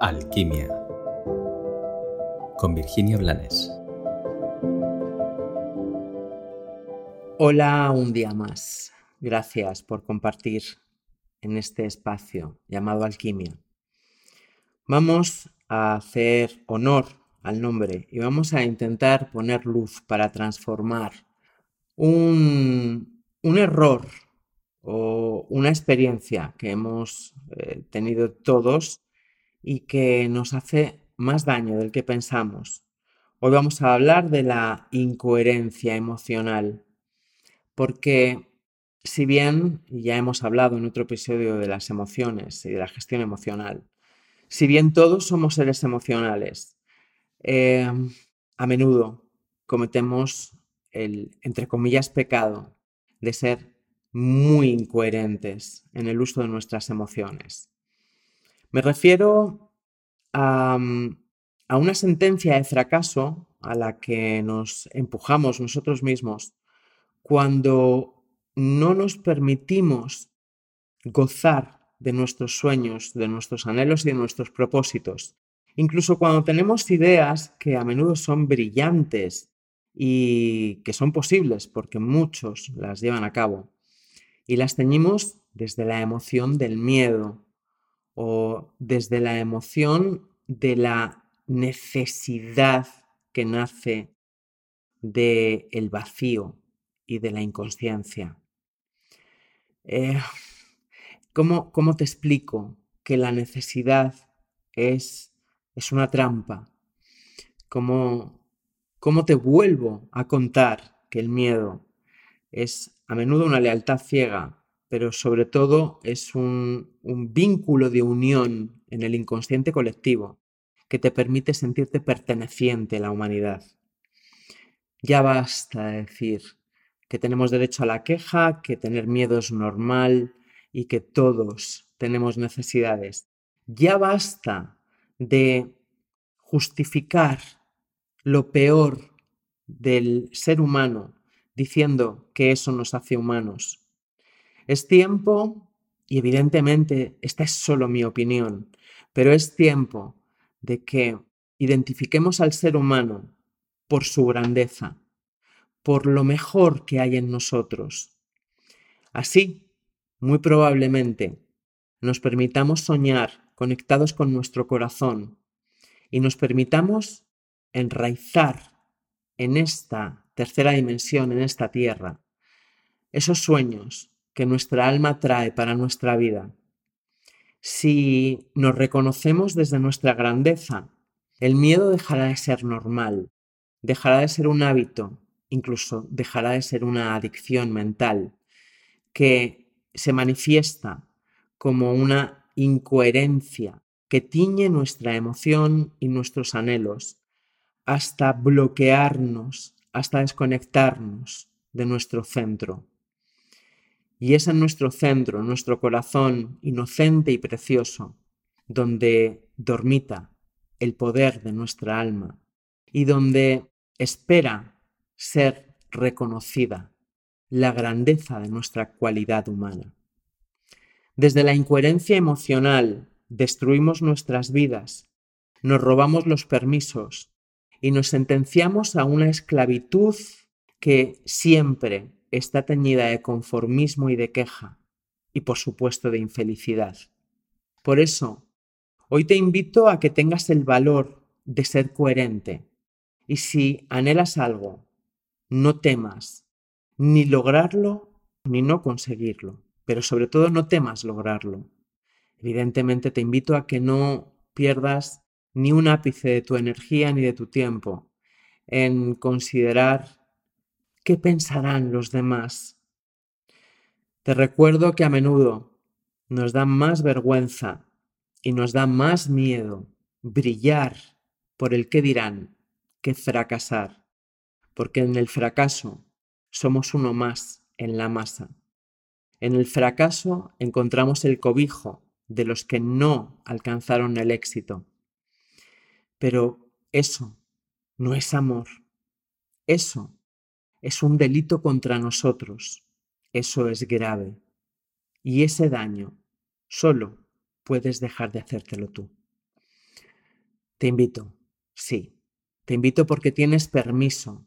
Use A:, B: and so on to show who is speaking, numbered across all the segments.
A: Alquimia con Virginia Blanes.
B: Hola un día más. Gracias por compartir en este espacio llamado Alquimia. Vamos a hacer honor al nombre y vamos a intentar poner luz para transformar un, error o una experiencia que hemos eh, tenido todos y que nos hace más daño del que pensamos. Hoy vamos a hablar de la incoherencia emocional, porque si bien ya hemos hablado en otro episodio de las emociones y de la gestión emocional, si bien todos somos seres emocionales, eh, a menudo cometemos el, entre comillas, pecado de ser muy incoherentes en el uso de nuestras emociones. Me refiero a, a una sentencia de fracaso a la que nos empujamos nosotros mismos cuando no nos permitimos gozar de nuestros sueños, de nuestros anhelos y de nuestros propósitos. Incluso cuando tenemos ideas que a menudo son brillantes y que son posibles porque muchos las llevan a cabo y las teñimos desde la emoción del miedo o desde la emoción de la necesidad que nace del el vacío y de la inconsciencia. Eh, ¿cómo, ¿Cómo te explico que la necesidad es, es una trampa? ¿Cómo, ¿Cómo te vuelvo a contar que el miedo es a menudo una lealtad ciega, pero sobre todo es un, un vínculo de unión en el inconsciente colectivo que te permite sentirte perteneciente a la humanidad? Ya basta de decir que tenemos derecho a la queja, que tener miedo es normal y que todos tenemos necesidades. Ya basta de justificar lo peor del ser humano diciendo que eso nos hace humanos. Es tiempo, y evidentemente esta es solo mi opinión, pero es tiempo de que identifiquemos al ser humano por su grandeza, por lo mejor que hay en nosotros. Así, muy probablemente, nos permitamos soñar conectados con nuestro corazón y nos permitamos enraizar en esta tercera dimensión, en esta tierra, esos sueños que nuestra alma trae para nuestra vida. Si nos reconocemos desde nuestra grandeza, el miedo dejará de ser normal, dejará de ser un hábito, incluso dejará de ser una adicción mental que se manifiesta como una incoherencia que tiñe nuestra emoción y nuestros anhelos hasta bloquearnos, hasta desconectarnos de nuestro centro. Y es en nuestro centro, nuestro corazón inocente y precioso, donde dormita el poder de nuestra alma y donde espera ser reconocida la grandeza de nuestra cualidad humana. Desde la incoherencia emocional destruimos nuestras vidas, nos robamos los permisos, y nos sentenciamos a una esclavitud que siempre está teñida de conformismo y de queja, y por supuesto de infelicidad. Por eso, hoy te invito a que tengas el valor de ser coherente, y si anhelas algo, no temas ni lograrlo ni no conseguirlo, pero sobre todo no temas lograrlo. Evidentemente te invito a que no pierdas ni un ápice de tu energía ni de tu tiempo en considerar qué pensarán los demás. Te recuerdo que a menudo nos da más vergüenza y nos da más miedo brillar por el qué dirán que fracasar, porque en el fracaso somos uno más en la masa. En el fracaso encontramos el cobijo de los que no alcanzaron el éxito pero eso no es amor. Eso es un delito contra nosotros. Eso es grave. Y ese daño solo puedes dejar de hacértelo tú. Te invito, sí, te invito porque tienes permiso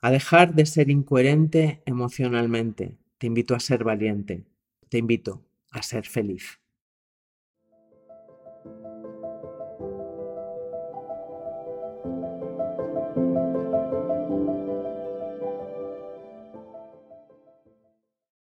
B: a dejar de ser incoherente emocionalmente. Te invito a ser valiente. Te invito a ser feliz.